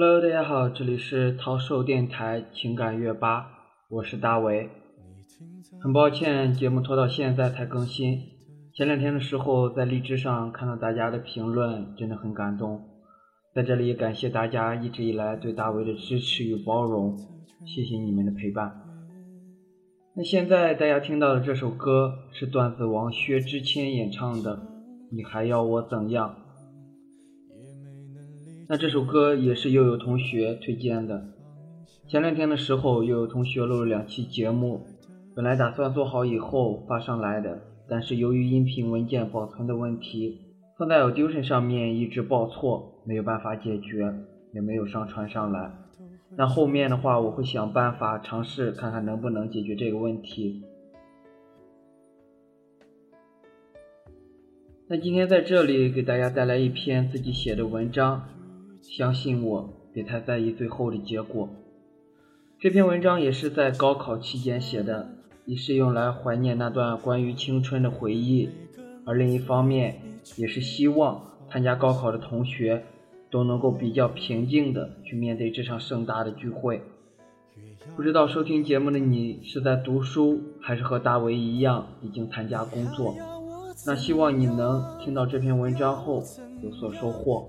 Hello，大家好，这里是桃寿电台情感乐吧，我是大伟。很抱歉，节目拖到现在才更新。前两天的时候，在荔枝上看到大家的评论，真的很感动。在这里感谢大家一直以来对大伟的支持与包容，谢谢你们的陪伴。那现在大家听到的这首歌是段子王薛之谦演唱的《你还要我怎样》。那这首歌也是又有同学推荐的。前两天的时候，又有同学录了两期节目，本来打算做好以后发上来的，但是由于音频文件保存的问题，放在 Audition 上面一直报错，没有办法解决，也没有上传上来。那后面的话，我会想办法尝试看看能不能解决这个问题。那今天在这里给大家带来一篇自己写的文章。相信我，别太在意最后的结果。这篇文章也是在高考期间写的，一是用来怀念那段关于青春的回忆，而另一方面也是希望参加高考的同学都能够比较平静的去面对这场盛大的聚会。不知道收听节目的你是在读书，还是和大为一样已经参加工作？那希望你能听到这篇文章后有所收获。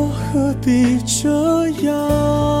何必这样？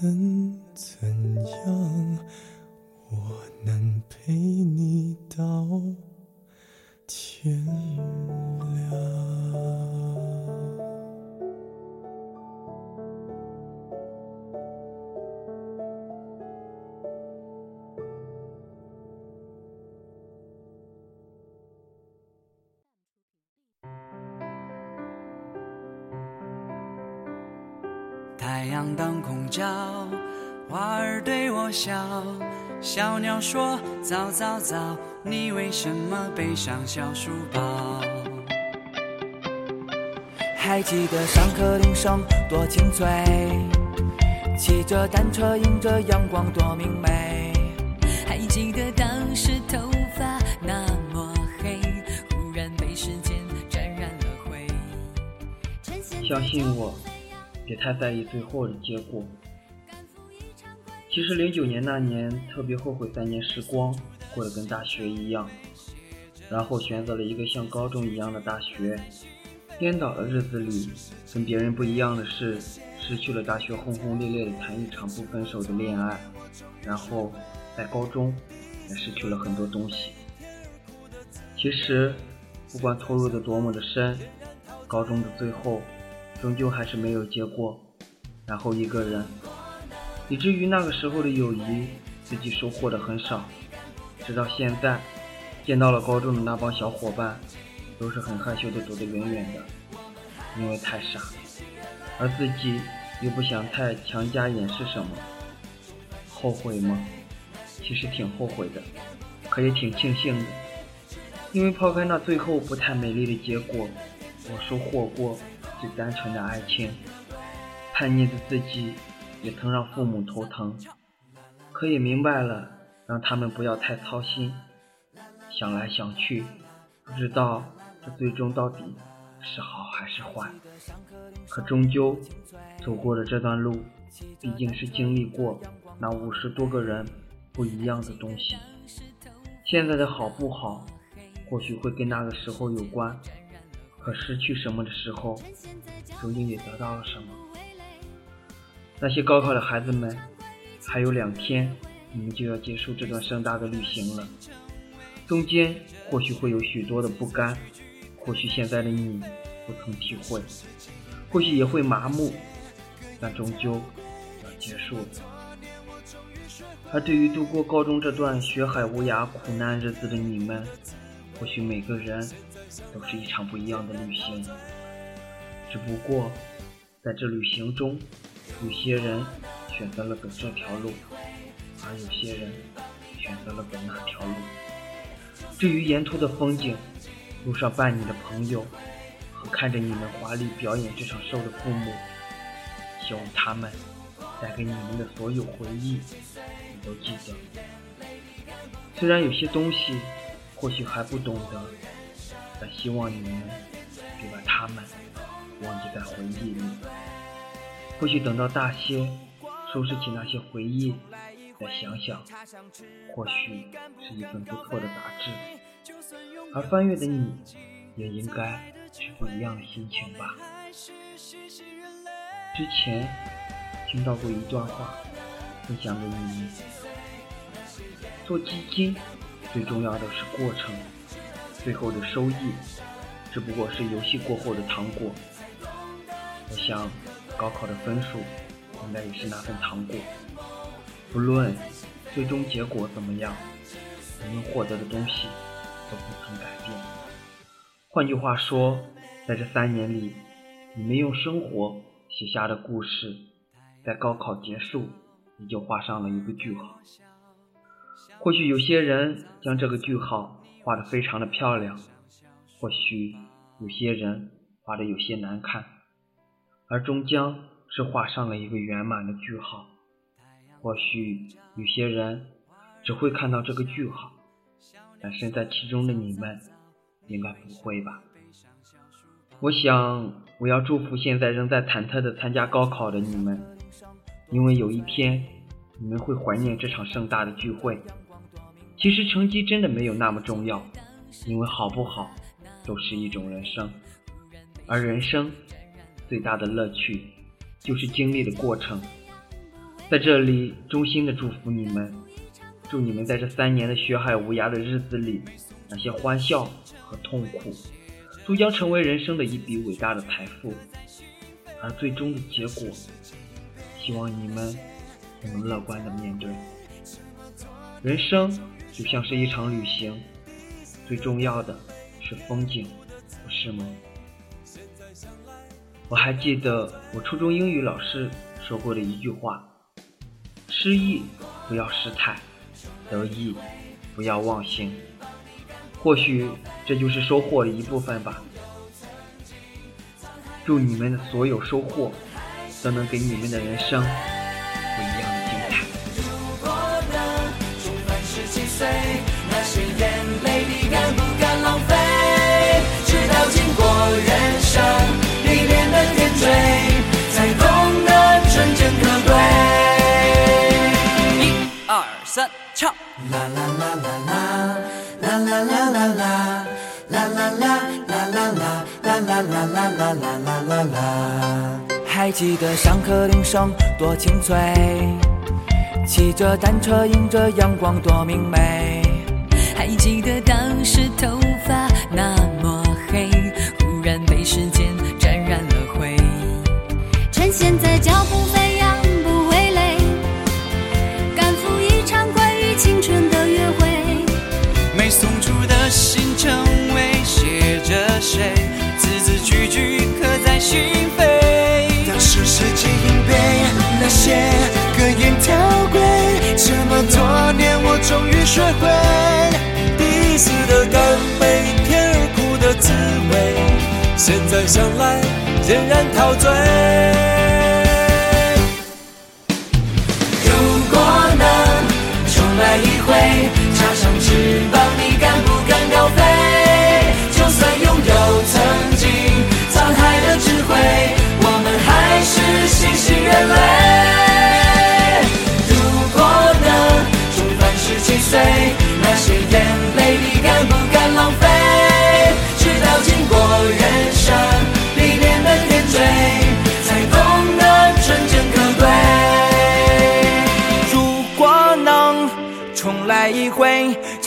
能怎样，我能陪你到天亮。阳当空照，花儿对我笑，小鸟说早早早，你为什么背上小书包？还记得上课铃声多清脆，骑着单车迎着阳光多明媚。还记得当时头发那么黑，忽然被时间沾染了灰。相信我，别太在意最后的结果。其实零九年那年特别后悔三年时光过得跟大学一样，然后选择了一个像高中一样的大学。颠倒的日子里，跟别人不一样的是，失去了大学轰轰烈烈的谈一场不分手的恋爱，然后在高中也失去了很多东西。其实，不管投入的多么的深，高中的最后，终究还是没有结果。然后一个人，以至于那个时候的友谊，自己收获的很少。直到现在，见到了高中的那帮小伙伴。都是很害羞的躲得远远的，因为太傻，而自己又不想太强加掩饰什么。后悔吗？其实挺后悔的，可也挺庆幸的，因为抛开那最后不太美丽的结果，我收获过单纯的爱情。叛逆的自己也曾让父母头疼，可也明白了，让他们不要太操心。想来想去，不知道这。最终到底是好还是坏？可终究走过的这段路，毕竟是经历过那五十多个人不一样的东西。现在的好不好，或许会跟那个时候有关。可失去什么的时候，究竟也得到了什么？那些高考的孩子们，还有两天，你们就要结束这段盛大的旅行了。中间或许会有许多的不甘。或许现在的你不曾体会，或许也会麻木，但终究要结束了。而对于度过高中这段学海无涯苦难日子的你们，或许每个人都是一场不一样的旅行。只不过在这旅行中，有些人选择了走这条路，而有些人选择了走那条路。至于沿途的风景，路上伴你的朋友和看着你们华丽表演这场秀的父母，希望他们带给你们的所有回忆，你都记得。虽然有些东西或许还不懂得，但希望你们别把他们忘记在回忆里。或许等到大些，收拾起那些回忆，再想想，或许是一份不错的杂志。而翻阅的你，也应该是不一样的心情吧。之前听到过一段话，分享给你：做基金最重要的是过程，最后的收益只不过是游戏过后的糖果。我想，高考的分数应该也是那份糖果。不论最终结果怎么样，你们获得的东西。都不曾改变。换句话说，在这三年里，你们用生活写下的故事，在高考结束，也就画上了一个句号。或许有些人将这个句号画得非常的漂亮，或许有些人画的有些难看，而终将是画上了一个圆满的句号。或许有些人只会看到这个句号。但身在其中的你们，应该不会吧？我想，我要祝福现在仍在忐忑的参加高考的你们，因为有一天你们会怀念这场盛大的聚会。其实成绩真的没有那么重要，因为好不好都是一种人生，而人生最大的乐趣就是经历的过程。在这里，衷心的祝福你们。祝你们在这三年的学海无涯的日子里，那些欢笑和痛苦，都将成为人生的一笔伟大的财富。而最终的结果，希望你们都能乐观的面对。人生就像是一场旅行，最重要的是风景，不是吗？我还记得我初中英语老师说过的一句话。失意不要失态，得意不要忘形。或许这就是收获的一部分吧。祝你们的所有收获都能给你们的人生十七岁，那些眼泪你敢不敢浪费？直到经过人生历练的点缀，才懂得纯真可贵。一二三，唱！啦啦啦啦啦啦，啦啦啦啦啦，啦啦啦啦啦啦，啦啦啦啦啦啦啦啦。还记得上课铃声多清脆，骑着单车迎着阳光多明媚。还记得当时头发那么黑，忽然被时间沾染了灰。趁现在脚步飞扬不会累，赶赴一场关于青春的约会。没送出的信成为写着谁，字字句句刻在心扉。当时世纪硬背那些学会，第一次的干杯，甜而苦的滋味，现在想来仍然陶醉。如果能重来一回，插上翅膀，你敢不敢高飞？就算拥有曾经沧海的智慧，我们还是新兴人类。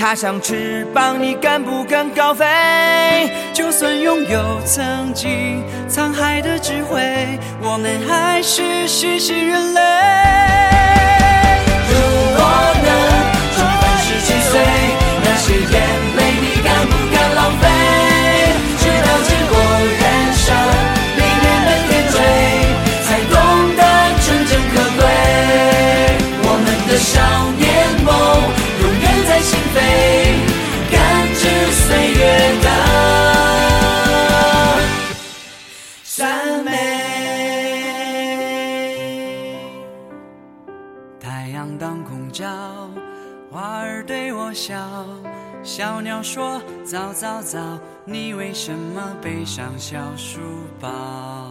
插上翅膀，你敢不敢高飞？就算拥有曾经沧海的智慧，我们还是世事人类。小鸟说早早早，你为什么背上小书包？